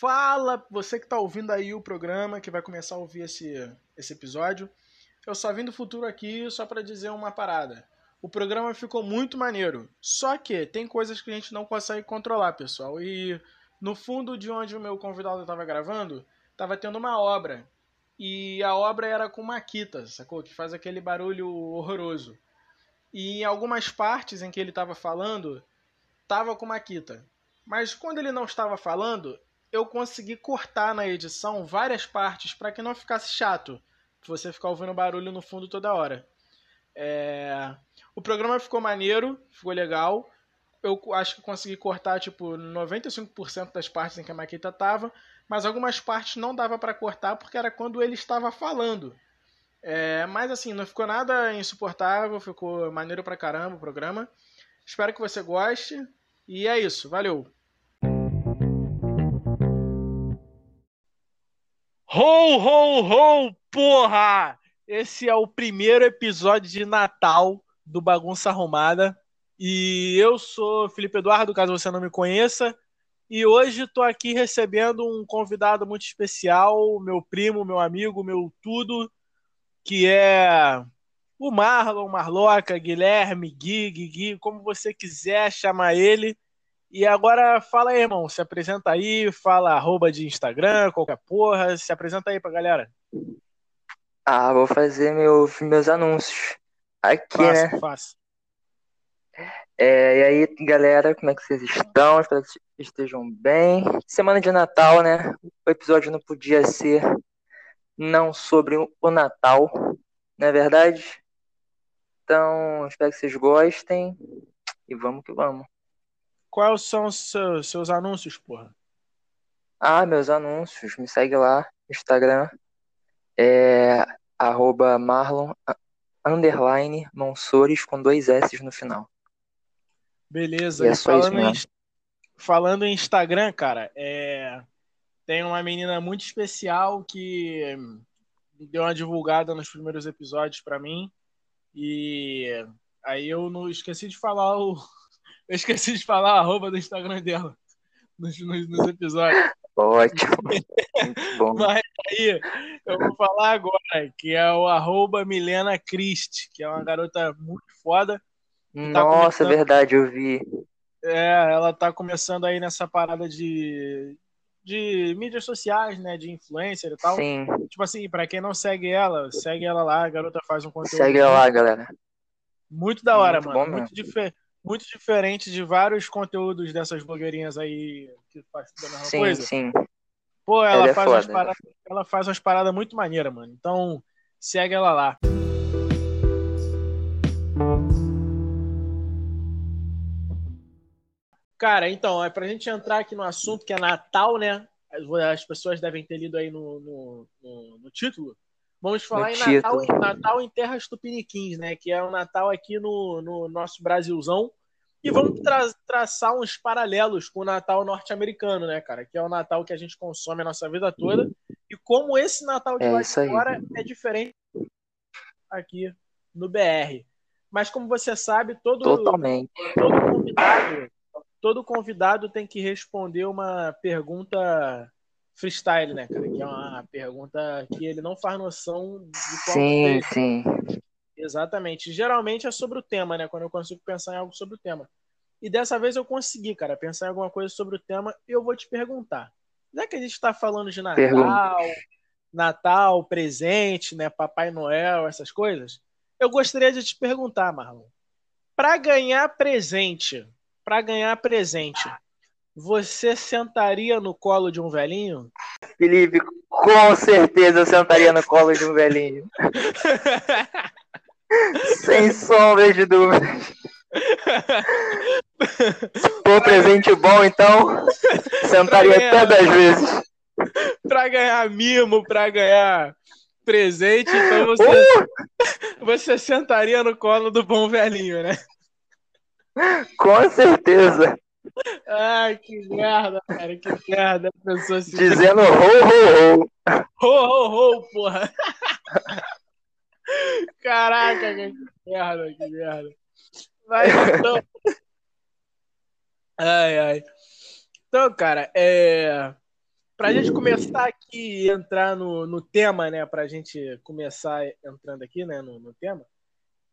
Fala, você que está ouvindo aí o programa, que vai começar a ouvir esse, esse episódio. Eu só vim do futuro aqui só para dizer uma parada. O programa ficou muito maneiro, só que tem coisas que a gente não consegue controlar, pessoal. E no fundo de onde o meu convidado estava gravando, estava tendo uma obra. E a obra era com maquita, sacou? Que faz aquele barulho horroroso. E em algumas partes em que ele estava falando, tava com maquita. Mas quando ele não estava falando, eu consegui cortar na edição várias partes para que não ficasse chato você ficar ouvindo barulho no fundo toda hora. É... O programa ficou maneiro, ficou legal. Eu acho que consegui cortar tipo 95% das partes em que a Maquita tava, mas algumas partes não dava para cortar porque era quando ele estava falando. É... Mas assim, não ficou nada insuportável, ficou maneiro pra caramba o programa. Espero que você goste. E é isso, valeu! Ho, ho, ho, porra! Esse é o primeiro episódio de Natal do Bagunça Arrumada. E eu sou Felipe Eduardo, caso você não me conheça. E hoje estou aqui recebendo um convidado muito especial, meu primo, meu amigo, meu tudo, que é o Marlon, Marloca, Guilherme, Gui, Gui, como você quiser chamar ele. E agora fala aí, irmão, se apresenta aí, fala arroba de Instagram, qualquer porra, se apresenta aí pra galera. Ah, vou fazer meu, meus anúncios aqui, Faça, né? faça. É, e aí, galera, como é que vocês estão? Espero que estejam bem. Semana de Natal, né? O episódio não podia ser não sobre o Natal, não é verdade? Então, espero que vocês gostem e vamos que vamos. Quais são os seus, seus anúncios, porra? Ah, meus anúncios, me segue lá no Instagram, é arroba marlon underline monsores com dois S no final. Beleza. E é só isso falando, em, mesmo. falando em Instagram, cara, é, tem uma menina muito especial que deu uma divulgada nos primeiros episódios pra mim. E aí eu não esqueci de falar o. Eu esqueci de falar a arroba do Instagram dela nos, nos, nos episódios. Ótimo, muito bom. Mas aí eu vou falar agora, que é o arroba Milena Christ, que é uma garota muito foda. tá Nossa, é verdade, eu vi. É, ela tá começando aí nessa parada de, de mídias sociais, né? De influencer e tal. Sim, Tipo assim, pra quem não segue ela, segue ela lá, a garota faz um conteúdo segue lá, galera. muito da hora, Muito mano. bom Muito, dife- muito diferente de vários conteúdos dessas blogueirinhas aí que faz tudo a mesma Sim, coisa. sim. Pô, ela Ela é faz umas foda, paradas, ela faz umas paradas muito maneiras, mano. Então, segue ela lá. Cara, então, é pra gente entrar aqui no assunto que é Natal, né? As pessoas devem ter lido aí no, no, no- no título. Vamos falar No em Natal. Natal em Terras Tupiniquins, né? Que é o Natal aqui no, no nosso Brasilzão. E vamos tra- traçar uns paralelos com o Natal norte-americano, né, cara? Que é o Natal que a gente consome a nossa vida toda. E como esse Natal de É lá isso de aí. fora é diferente aqui no BR. Mas como você sabe, todo, Totalmente. todo convidado, todo convidado tem que responder uma pergunta freestyle, né, cara? Que é uma pergunta que ele não faz noção de qual Sim, sim. Exatamente. Geralmente é sobre o tema, né? Quando eu consigo pensar em algo sobre o tema. E dessa vez eu consegui, cara, pensar em alguma coisa sobre o tema e eu vou te perguntar. Já que a gente está falando de Natal, Pergunta. Natal, presente, né? Papai Noel, essas coisas, eu gostaria de te perguntar, Marlon. Para ganhar presente, para ganhar presente, você sentaria no colo de um velhinho? Felipe, com certeza eu sentaria no colo de um velhinho. Sem sombra de dúvidas. For presente bom, então sentaria até dez vezes. para ganhar mimo, para ganhar presente, então você, Uh, você sentaria no colo do bom velhinho, né? com certeza. Ai, que merda, cara, que merda. A pessoa se. Dizendo ho, ho, ho. Ho, ho, ho, porra. Caraca, que merda, que merda. Mas então. Ai, ai. Então, cara, é. Pra gente começar aqui e entrar no, no tema, né? Pra gente começar entrando aqui, né, no, no tema,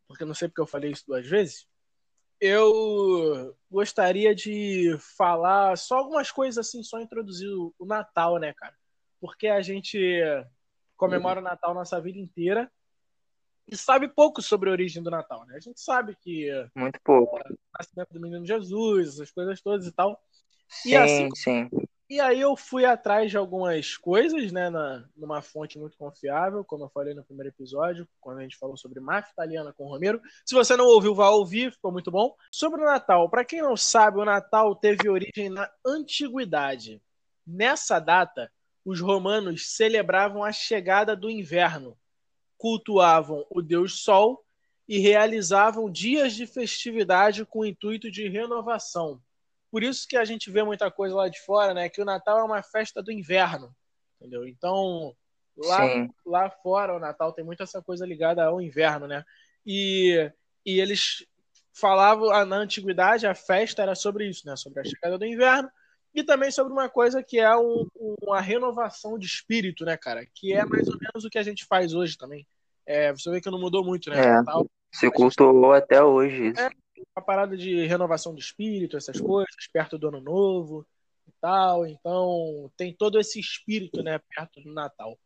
porque eu não sei porque eu falei isso duas vezes. Eu gostaria de falar só algumas coisas assim, só introduzir o, o Natal, né, cara? Porque a gente comemora o Natal nossa vida inteira e sabe pouco sobre a origem do Natal, né? A gente sabe que. Muito pouco. O nascimento do menino Jesus, essas coisas todas e tal. Sim, e assim, sim. E aí eu fui atrás de algumas coisas, né, na, numa fonte muito confiável, como eu falei no primeiro episódio, quando a gente falou sobre máfia italiana com o Romero. Se você não ouviu, vá ouvir, ficou muito bom. Sobre o Natal, para quem não sabe, o Natal teve origem na antiguidade. Nessa data, os romanos celebravam a chegada do inverno, cultuavam o deus Sol e realizavam dias de festividade com o intuito de renovação por isso que a gente vê muita coisa lá de fora, né? Que o Natal é uma festa do inverno, entendeu? Então, lá, lá fora, o Natal tem muito essa coisa ligada ao inverno, né? E, e eles falavam, na antiguidade, a festa era sobre isso, né? Sobre a chegada do inverno e também sobre uma coisa que é um, uma renovação de espírito, né, cara? Que é mais ou menos o que a gente faz hoje também. É, você vê que não mudou muito, né? É, Natal, se cultuou até hoje isso. É, uma parada de renovação de espírito, essas coisas, perto do ano novo e tal. Então, tem todo esse espírito, né, perto do Natal.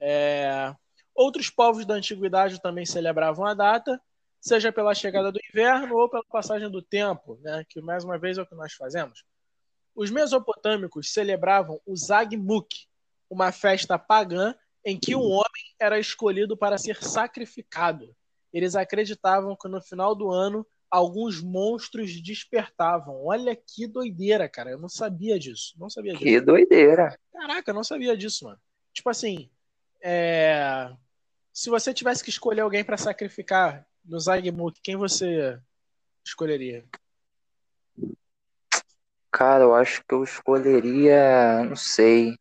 É... Outros povos da antiguidade também celebravam a data, seja pela chegada do inverno ou pela passagem do tempo, né, que mais uma vez é o que nós fazemos. Os mesopotâmicos celebravam o Zagmuk, uma festa pagã em que um homem era escolhido para ser sacrificado. Eles acreditavam que no final do ano alguns monstros despertavam. Olha que doideira, cara. Eu não sabia disso. Não sabia disso. Que doideira. Caraca, eu não sabia disso, mano. Tipo assim, é... se você tivesse que escolher alguém para sacrificar no Zagmuk, quem você escolheria? Cara, eu acho que eu escolheria, não sei.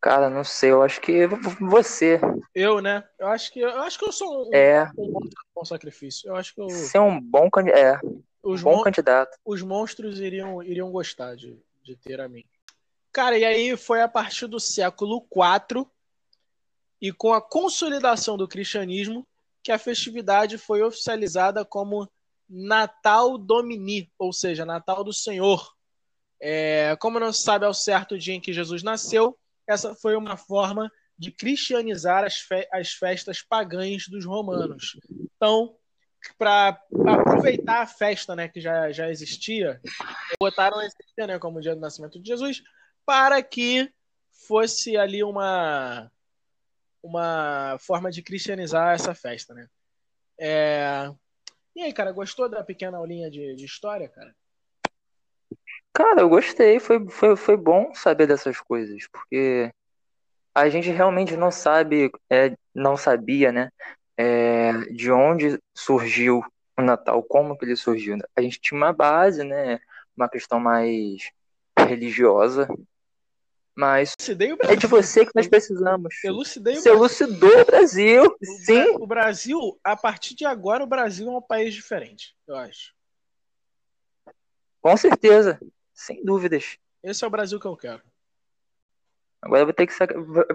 Cara, não sei, eu acho que você. Eu, né? Eu acho que eu acho que eu sou um, é. um bom sacrifício. Eu acho que eu... Você é um bom, é, os bom candidato. Os monstros iriam, iriam gostar de, de ter a mim. Cara, e aí foi a partir do século IV e com a consolidação do cristianismo que a festividade foi oficializada como Natal Domini, ou seja, Natal do Senhor. É, como não se sabe ao certo o dia em que Jesus nasceu, essa foi uma forma de cristianizar as, fe as festas pagãs dos romanos. Então, para aproveitar a festa né, que já, já existia, botaram esse dia né, como o dia do nascimento de Jesus, para que fosse ali uma, uma forma de cristianizar essa festa. Né? É... E aí, cara, gostou da pequena aulinha de, de história, cara? Cara, eu gostei, foi, foi, foi bom saber dessas coisas, porque a gente realmente não sabe, é, não sabia, né, é, de onde surgiu o Natal, como que ele surgiu. A gente tinha uma base, né, uma questão mais religiosa, mas é de você que nós precisamos. Elucidei Você elucidou o Brasil, o sim. O Brasil, a partir de agora, o Brasil é um país diferente, eu acho. Com certeza. Sem dúvidas. Esse é o Brasil que eu quero. Agora eu vou ter que,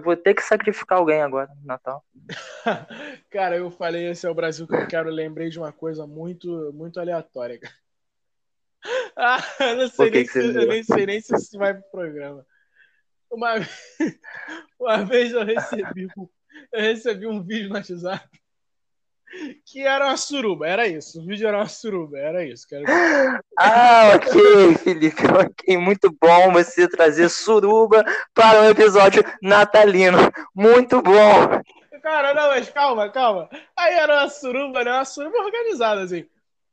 vou ter que sacrificar alguém agora no Natal. cara, eu falei esse é o Brasil que eu quero. Lembrei de uma coisa muito, muito aleatória. ah, eu não sei, nem, se, nem sei nem se isso vai pro programa. Uma, uma vez eu recebi, eu recebi um vídeo no WhatsApp que era uma suruba, era isso. O vídeo era uma suruba, era isso. Quero... Ah, ok, Felipe, ok. Muito bom você trazer suruba para um episódio natalino. Muito bom. Cara, não, mas calma, calma. Aí era uma suruba, né? Uma suruba organizada, assim.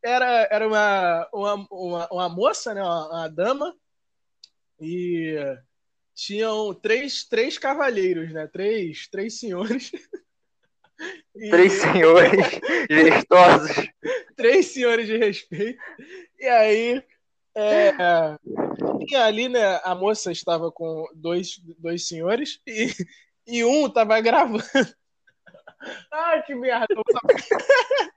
Era, era uma, uma, uma, uma moça, né? Uma, uma dama. E tinham três, três cavalheiros, né? Três, três senhores. Três senhores gestosos. Três senhores de respeito. E aí, é, e ali, né, a moça estava com dois, dois senhores e, e um estava gravando. Ai, que merda.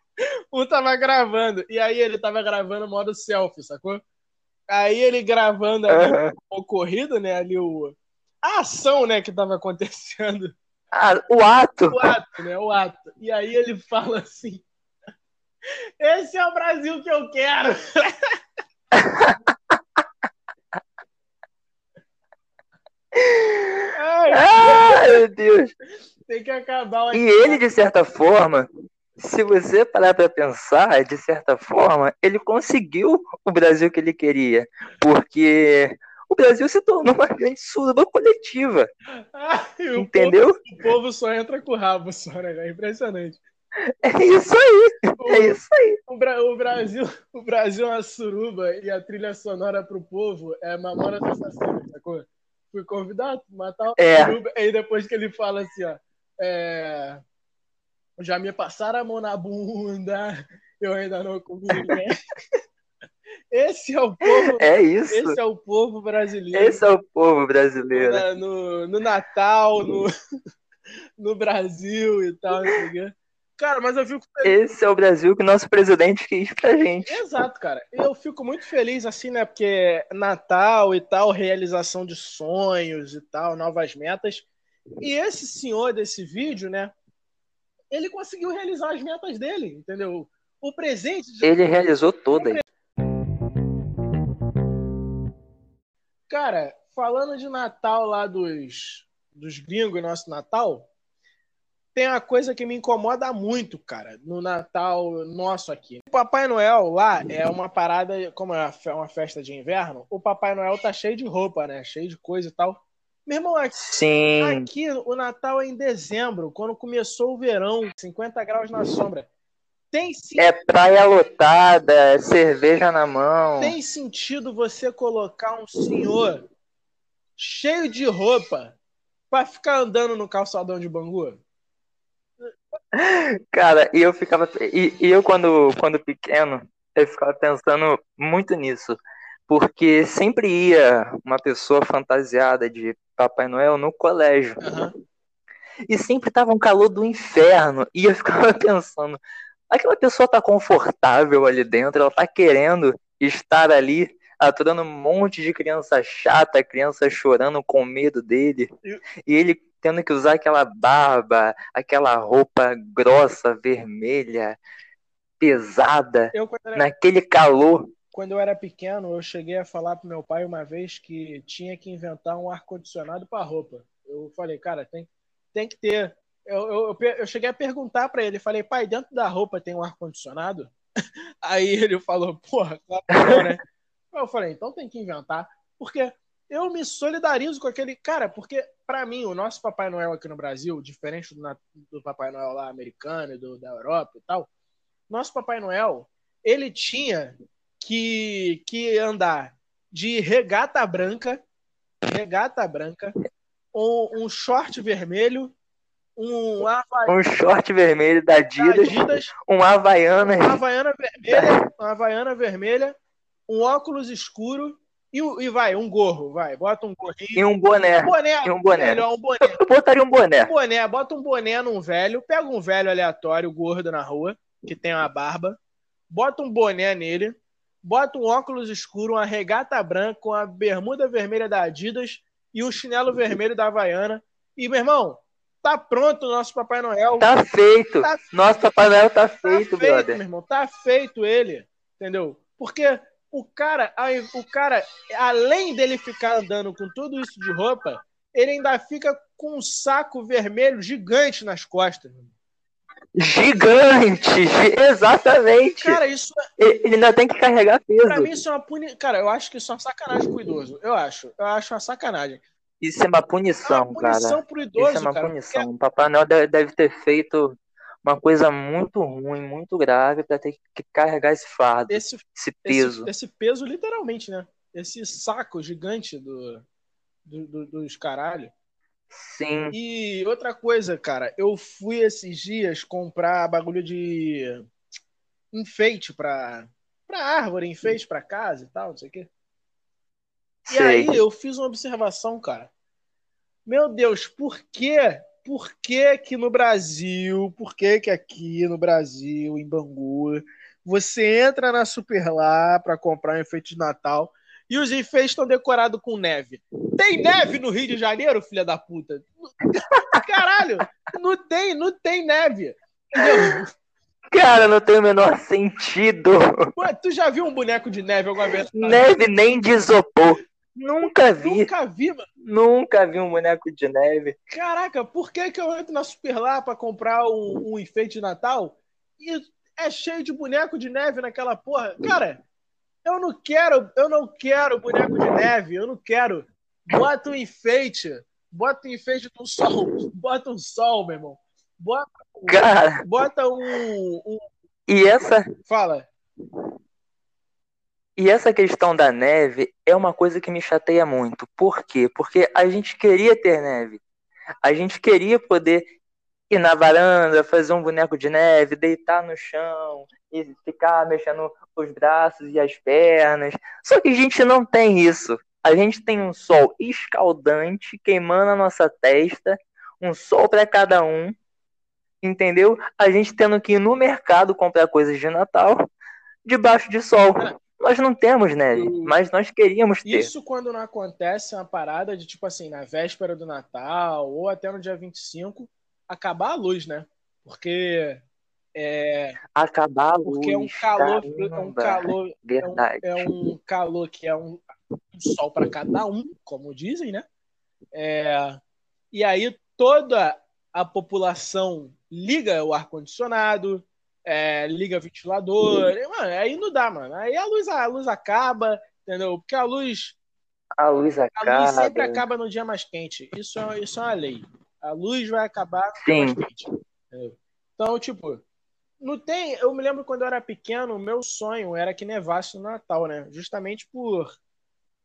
Um tava gravando. E aí ele tava gravando modo selfie, sacou? Aí ele gravando ali o ocorrido, né? Ali o. A ação, né, que tava acontecendo. Ah, o ato. O ato, né? O ato. E aí ele fala assim: Esse é o Brasil que eu quero. Ai, ah, meu Deus. Tem que acabar. E ele, de certa forma, se você parar para pensar, de certa forma, ele conseguiu o Brasil que ele queria. Porque o Brasil se tornou uma grande suruba coletiva. Ah, entendeu? O povo, o povo, só entra com o rabo, só, né? É impressionante. É isso aí. O, é isso aí. O, o, Brasil, o Brasil é uma suruba e a trilha sonora pro povo é Mamona Assassina, sacou? Fui convidado matar o é. suruba. E depois que ele fala assim, ó. É, já me passaram a mão na bunda, eu ainda não comi ninguém. Esse é o povo. É isso. Esse é o povo brasileiro. Esse é o povo brasileiro. No, no, no Natal, no, no Brasil e tal. Cara, mas eu fico feliz. Esse é o Brasil que nosso presidente quis pra gente. Exato, cara. Eu fico muito feliz, assim, né? Porque Natal e tal, realização de sonhos e tal, novas metas. E esse senhor desse vídeo, né? Ele conseguiu realizar as metas dele, entendeu? O presente. De... Ele realizou todas. Cara, falando de Natal lá dos, dos gringos, nosso Natal, tem uma coisa que me incomoda muito, cara, no Natal nosso aqui. O Papai Noel lá é uma parada, como é uma festa de inverno, o Papai Noel tá cheio de roupa, né? Cheio de coisa e tal. Meu irmão, aqui, Sim. aqui o Natal é em dezembro, quando começou o verão, 50 graus na sombra. Tem sim... É praia lotada, é cerveja na mão. Tem sentido você colocar um senhor cheio de roupa para ficar andando no calçadão de Bangu? Cara, e eu ficava. E, e eu, quando, quando pequeno, eu ficava pensando muito nisso. Porque sempre ia uma pessoa fantasiada de Papai Noel no colégio. Uhum. E sempre tava um calor do inferno. E eu ficava pensando, aquela pessoa tá confortável ali dentro, ela tá querendo estar ali, aturando um monte de criança chata, criança chorando com medo dele. E ele tendo que usar aquela barba, aquela roupa grossa, vermelha, pesada, eu, naquele calor quando eu era pequeno, eu cheguei a falar pro meu pai uma vez que tinha que inventar um ar-condicionado para roupa. Eu falei, cara, tem, tem que ter. Eu, eu, eu cheguei a perguntar para ele, falei, pai, dentro da roupa tem um ar-condicionado? Aí ele falou, porra, claro né? Eu falei, então tem que inventar. Porque eu me solidarizo com aquele. Cara, porque para mim, o nosso Papai Noel aqui no Brasil, diferente do, do Papai Noel lá americano e do, da Europa e tal, nosso Papai Noel, ele tinha que, que andar de regata branca, regata branca, um, um short vermelho, um Havaiana, um short vermelho da Adidas, Adidas um Havaiana, uma Havaiana vermelha, uma Havaiana vermelha, um óculos escuro e, e vai, um gorro, vai, bota um gorrinho. E um boné. Um boné, e um boné. Melhor, um boné. Eu botaria um boné. Um boné, bota um boné num velho, pega um velho aleatório, gordo na rua, que tem uma barba, bota um boné nele, bota um óculos escuro, uma regata branca, uma bermuda vermelha da Adidas e um chinelo vermelho da Havaiana. E, meu irmão, tá pronto o nosso Papai Noel. Tá feito. Tá nosso Papai Noel tá, tá feito, tá brother. Feito, meu irmão, tá feito ele. Entendeu? Porque o cara, o cara, além dele ficar andando com tudo isso de roupa, ele ainda fica com um saco vermelho gigante nas costas. Meu Gigante! Exatamente! Cara, isso. É- ele ainda tem que carregar peso. Pra mim, isso é uma punição. Cara, eu acho que isso é uma sacanagem pro idoso. Eu acho. Eu acho uma sacanagem. Isso é uma punição, é uma punição cara. Pro idoso, isso é uma cara, punição. Porque... O Papai Noel deve ter feito uma coisa muito ruim, muito grave para ter que carregar esse fardo, esse, esse peso. Esse, esse, peso, literalmente, né? Esse saco gigante do, do, do dos caralho. Sim. E outra coisa, cara, eu fui esses dias comprar bagulho de enfeite pra, pra árvore, enfeite pra casa e tal, não sei o quê. E aí eu fiz uma observação, cara. Meu Deus, por que, por que que no Brasil, por que que aqui no Brasil, em Bangu, você entra na Super lá para comprar um enfeite de Natal e os enfeites estão decorados com neve. Tem neve no Rio de Janeiro, filha da puta? Caralho, não tem, não tem neve. Entendeu? Cara, não tem o menor sentido. Ué, tu já viu um boneco de neve alguma vez? Neve nem de isopor. Nunca vi. Nunca vi, mano. Nunca vi um boneco de neve. Caraca, por que, que eu entro na Super lá pra comprar um, um enfeite de Natal e é cheio de boneco de neve naquela porra? Cara, eu não quero, eu não quero boneco de neve, eu não quero. Bota um enfeite, bota um enfeite do sol, bota um sol, meu irmão. Bota, Cara, bota um, um- e essa, Fala. e essa questão da neve é uma coisa que me chateia muito. Por quê? Porque a gente queria ter neve. A gente queria poder ir na varanda, fazer um boneco de neve, deitar no chão e ficar mexendo os braços e as pernas. Só que a gente não tem isso. A gente tem um sol escaldante queimando a nossa testa, um sol para cada um, entendeu? A gente tendo que ir no mercado comprar coisas de Natal debaixo de sol. Nós não temos neve, mas nós queríamos ter. Isso quando não acontece uma parada de tipo assim, na véspera do Natal ou até no dia 25, acabar a luz, né? Porque é, Acabar a luz, porque é um calor, é um caramba, calor, é um, verdade. é um calor que é um, um sol para cada um, como dizem, né? É, e aí toda a população liga o ar-condicionado, é, liga ventilador, e, mano, aí não dá, mano. Aí a luz, a luz acaba, entendeu? Porque a luz A luz A luz acaba. sempre acaba no dia mais quente. Isso é, isso é uma lei. A luz vai acabar no Sim. Então, tipo, não tem. Eu me lembro quando eu era pequeno, o meu sonho era que nevasse no Natal, né? Justamente por,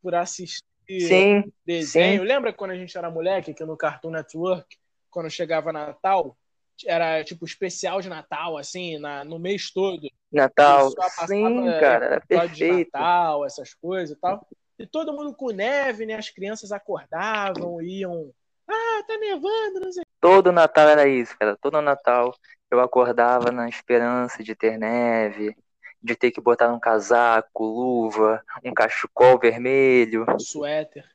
por assistir Sim, desenho. Lembra quando a gente era moleque, que no Cartoon Network, quando chegava Natal, era tipo especial de Natal, assim, na, no mês todo. Natal. Só passava, Sim, cara, era episódio de perfeito. Natal, essas coisas e tal. E todo mundo com neve, né? As crianças acordavam, iam. Ah, tá nevando, não sei. Todo Natal era isso, cara. Todo Natal eu acordava na esperança de ter neve, de ter que botar um casaco, luva, um cachecol vermelho. Suéter.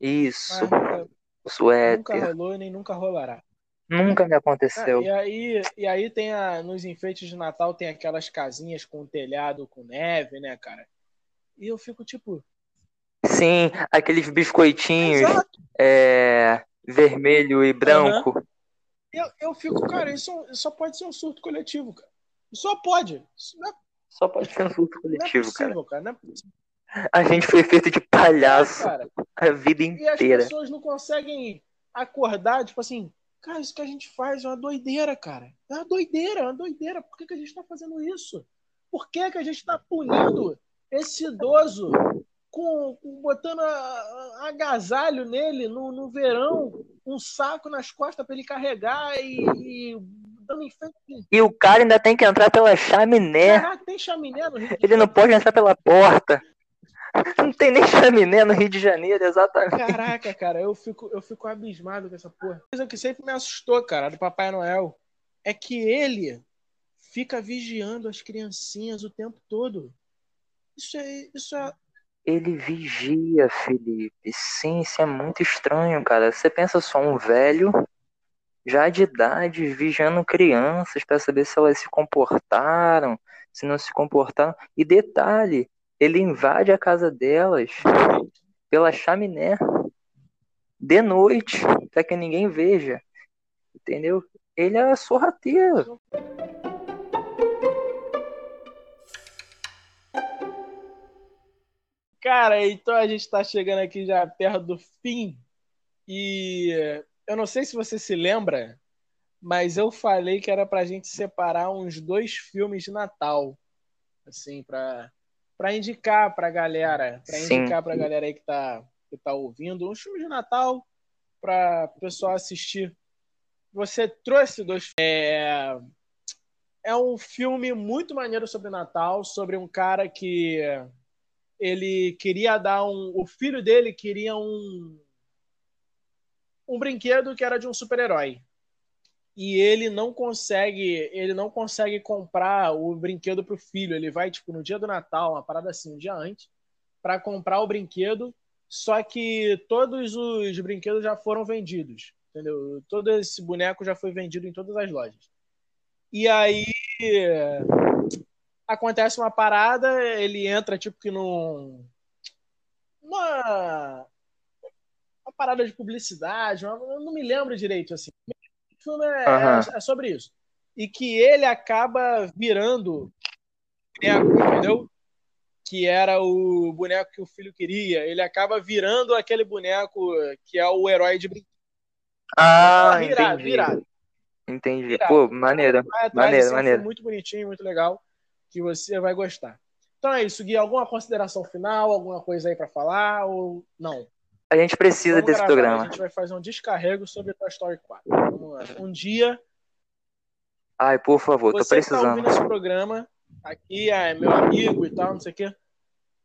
Isso, Mas nunca, nunca suéter. rolou e nem nunca rolará. Nunca me Ah, aconteceu. e aí, e aí tem a, nos enfeites de Natal tem aquelas casinhas com telhado com neve, né, cara? E eu fico tipo, Sim, aqueles biscoitinhos exato. é, vermelho e branco. Eu, eu fico, cara, isso, isso só pode ser um surto coletivo, cara. Só pode. Isso não é, Só pode ser um surto não é coletivo, cara. possível, cara. Não é A gente foi feito de palhaço cara. a vida E as inteira. pessoas não conseguem acordar, tipo assim, cara, isso que a gente faz é uma doideira, cara. É uma doideira, é uma doideira. Por que, que a gente tá fazendo isso? Por que, que a gente tá punindo esse idoso com, com- botando a- a- agasalho nele no, no verão, um saco nas costas para ele carregar e, e dando enfeite? E o cara ainda tem que entrar pela chaminé. Caraca, tem chaminé no Rio de É. Ele não pode entrar pela porta. Não tem nem chaminé no Rio de Janeiro, exatamente. Caraca, cara, eu fico, eu fico abismado com essa porra. Coisa que sempre me assustou, cara, do Papai Noel, é que ele fica vigiando as criancinhas o tempo todo. Isso é, isso é, Ele vigia, Felipe. Sim, isso é muito estranho, cara. Você pensa só um velho, já de idade, vigiando crianças para saber se elas se comportaram, se não se comportaram. E detalhe, ele invade a casa delas pela chaminé de noite, para que ninguém veja. Entendeu? Ele é sorrateiro. Cara, então a gente tá chegando aqui já perto do fim. E eu não sei se você se lembra, mas eu falei que era pra gente separar uns dois filmes de Natal. Assim, pra, pra indicar pra galera. Pra Sim. indicar pra galera aí que tá, que tá ouvindo. Uns filmes de Natal pra pessoal assistir. Você trouxe dois é, é um filme muito maneiro sobre Natal, sobre um cara que ele queria dar um. O filho dele queria um. Um brinquedo que era de um super-herói. e ele não consegue, ele não consegue comprar o brinquedo pro filho. Ele vai tipo no dia do Natal, uma parada assim, um dia antes, para comprar o brinquedo, só que todos os brinquedos já foram vendidos, entendeu? Todo esse boneco já foi vendido em todas as lojas. E aí acontece uma parada, ele entra tipo que num uma uma parada de publicidade, uma, eu não me lembro direito assim filme é, uhum. é, sobre isso. E que ele acaba virando boneco, entendeu? Que era o boneco que o filho queria. Ele acaba virando aquele boneco que é o herói de brinquedo. Ah, virado, entendi. Virado. Entendi. Virado. Pô, maneiro. Maneiro, maneiro. Muito bonitinho, muito legal. Que você vai gostar. Então é isso, Gui. Alguma consideração final? Alguma coisa aí para falar? Ou não? A gente precisa Vamos desse gravar, programa. A gente vai fazer um descarrego sobre Toy Story 4. Vamos lá. Um dia. Ai, por favor, tô precisando. Você tá ouvindo esse programa, aqui é meu amigo e tal, não sei o quê.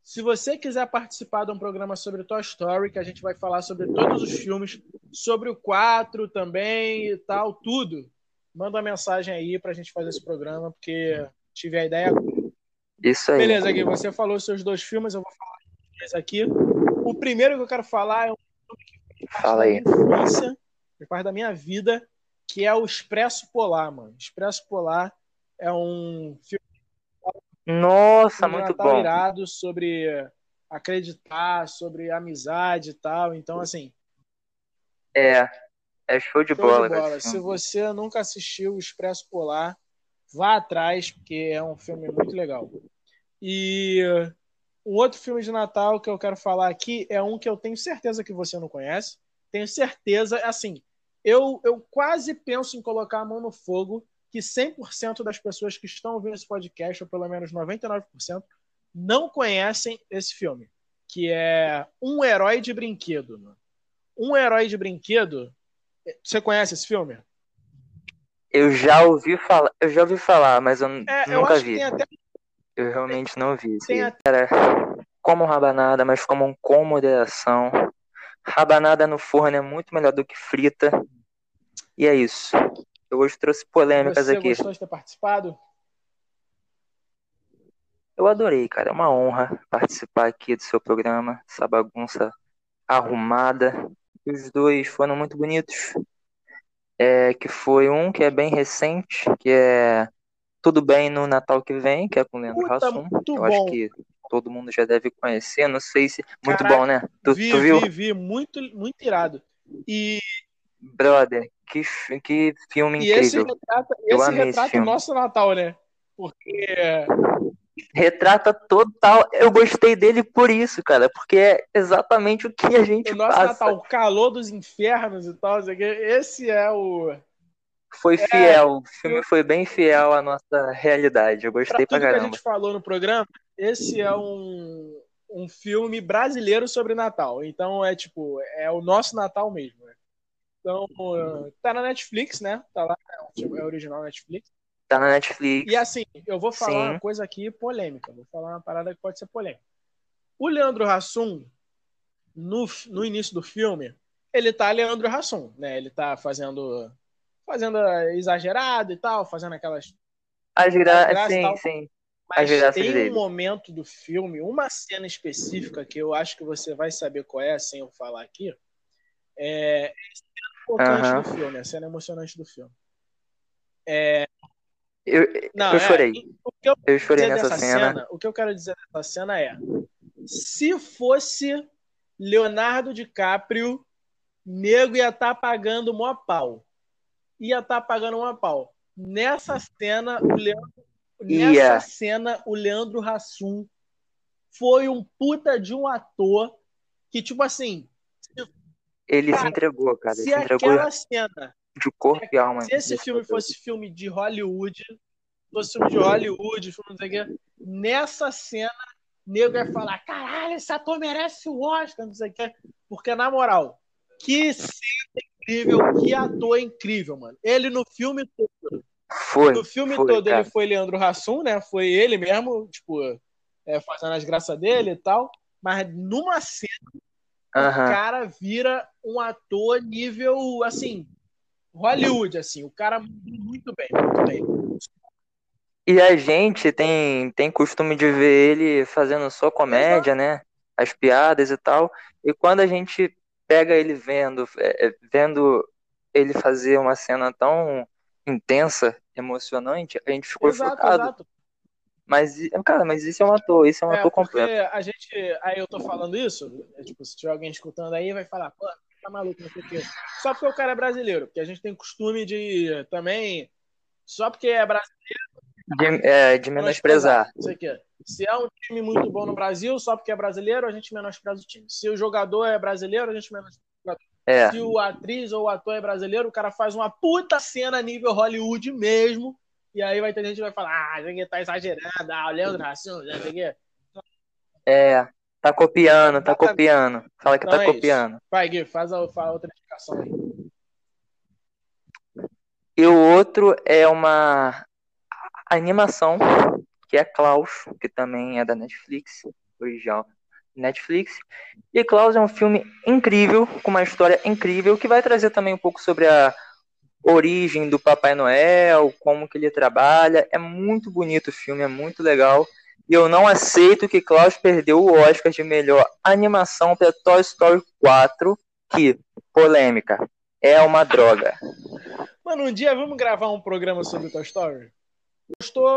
Se você quiser participar de um programa sobre Toy Story, que a gente vai falar sobre todos os filmes, sobre o 4 também e tal, tudo, manda uma mensagem aí pra gente fazer esse programa, porque tive a ideia. Isso aí. Beleza, Gui, você falou seus dois filmes, eu vou falar dois aqui. O primeiro que eu quero falar é um filme que Fala aí. infância, parte da minha vida, que é o Expresso Polar, mano. Expresso Polar é um filme nossa, muito bom. irado sobre acreditar, sobre amizade e tal. Então, assim. É, é show de show bola. De bola. Se você nunca assistiu o Expresso Polar, vá atrás, porque é um filme muito legal. E um outro filme de Natal que eu quero falar aqui é um que eu tenho certeza que você não conhece. Tenho certeza, assim, eu, eu quase penso em colocar a mão no fogo que 100% das pessoas que estão ouvindo esse podcast, ou pelo menos 99%, não conhecem esse filme, que é Um Herói de Brinquedo. Um Herói de Brinquedo. Você conhece esse filme? Eu já ouvi falar, eu já ouvi falar, mas eu é, nunca eu vi. Até... Eu realmente não vi. Tem até... Cara, como rabanada, mas como com moderação. Rabanada no forno é muito melhor do que frita. E é isso. Eu hoje trouxe polêmicas Você aqui. Você gostou de ter participado? Eu adorei, cara. É uma honra participar aqui do seu programa, essa bagunça arrumada. Os dois foram muito bonitos. É, que foi um que é bem recente, que é Tudo Bem no Natal que vem, que é com o Leandro Hassum. Eu bom. acho que todo mundo já deve conhecer. Não sei se. Muito Caraca, bom, né? Tu, vi, tu viu? Vi, vi, muito, muito irado. E. Brother, que, que filme e incrível. Esse retrata, esse retrata o nosso Natal, né? Porque. Retrata total. Eu gostei dele por isso, cara. Porque é exatamente o que a gente o nosso passa. Natal, o calor dos infernos e tal. Esse é o. Foi é, fiel. O filme foi bem fiel à nossa realidade. Eu gostei pra, pra caramba. que a gente falou no programa, esse é um, um filme brasileiro sobre Natal. Então é tipo, é o nosso Natal mesmo. Né? Então, tá na Netflix, né? Tá lá, é, é original Netflix. Tá na Netflix. E assim, eu vou falar Sim. uma coisa aqui polêmica. Vou falar uma parada que pode ser polêmica. O Leandro Hassum, no, no início do filme, ele tá Leandro Hassum, né? Ele tá fazendo fazendo exagerado e tal, fazendo aquelas as graças, sim, sim. Mas tem dele. um momento do filme, uma cena específica que eu acho que você vai saber qual é, sem eu falar aqui. É a cena importante do filme, a cena emocionante do filme. É... Eu, Não, eu é, chorei. Eu, eu, chorei nessa cena. cena. O que eu quero dizer nessa cena é: se fosse Leonardo DiCaprio, nego ia estar tá pagando mó pau. Ia estar tá pagando mó pau. Nessa cena, o Leandro Nessa yeah. cena, o Leandro Hassum foi um puta de um ator que, tipo assim. Ele cara, se entregou, cara. Ele se se entregou aquela cena. De corpo e alma. Se esse filme fosse filme de Hollywood, fosse filme de Hollywood, filme não sei o quê, nessa cena, nego ia falar: caralho, esse ator merece o Oscar, não sei o quê. Porque, na moral, que cena incrível, que ator incrível, mano. Ele no filme todo foi. No filme foi, todo cara. ele foi Leandro Hassum, né? Foi ele mesmo, tipo, é, fazendo as graças dele e tal. Mas numa cena, o cara vira um ator nível, assim, Hollywood, assim. O cara muito bem, muito bem. E a gente tem, tem costume de ver ele fazendo só comédia, né? As piadas e tal. E quando a gente pega ele vendo, é, é, vendo ele fazer uma cena tão intensa, emocionante, a gente ficou exato, chocado. Exato. Mas, cara, mas isso é um ator, isso é um é, ator completo. A gente, aí eu tô falando isso, é, tipo, se tiver alguém escutando aí, vai falar, pô, tá maluco, não sei o quê. Só porque o cara é brasileiro, porque a gente tem costume de também, só porque é brasileiro, de, é, de menosprezar. Se é um time muito bom no Brasil, só porque é brasileiro, a gente menospreza o time. Se o jogador é brasileiro, a gente menospreza o jogador. É. Se o atriz ou o ator é brasileiro, o cara faz uma puta cena nível Hollywood mesmo. E aí vai ter gente que vai falar, ah, tá exagerando, ah, o Leandro Rassum, não sei o É, tá copiando, tá copiando. Fala que tá então tá é copiando. Isso. Vai, Gui, faz a, faz a outra explicação aí. E o outro é uma animação, que é Klaus, que também é da Netflix, original Netflix. E Klaus é um filme incrível, com uma história incrível, que vai trazer também um pouco sobre a origem do Papai Noel, como que ele trabalha. É muito bonito o filme, é muito legal. E eu não aceito que Klaus perdeu o Oscar de melhor animação para Toy Story 4, que, polêmica, é uma droga. Mano, um dia vamos gravar um programa sobre Toy Story? Gostou?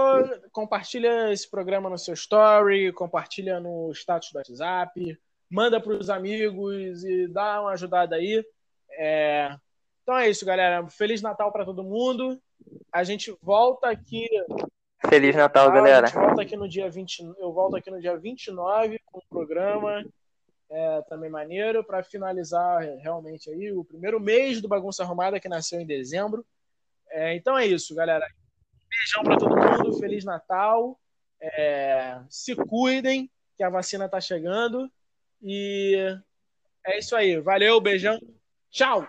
Compartilha esse programa no seu story, compartilha no status do WhatsApp, manda para os amigos e dá uma ajudada aí. É... Então é isso, galera. Feliz Natal para todo mundo. A gente volta aqui. Feliz Natal, galera. A gente volta aqui no dia 20, eu volto aqui no dia 29 com o programa é, também maneiro para finalizar realmente aí o primeiro mês do Bagunça Arrumada que nasceu em dezembro. É, então é isso, galera. Beijão para todo mundo, Feliz Natal. É, se cuidem, que a vacina está chegando. E é isso aí. Valeu, beijão. Tchau!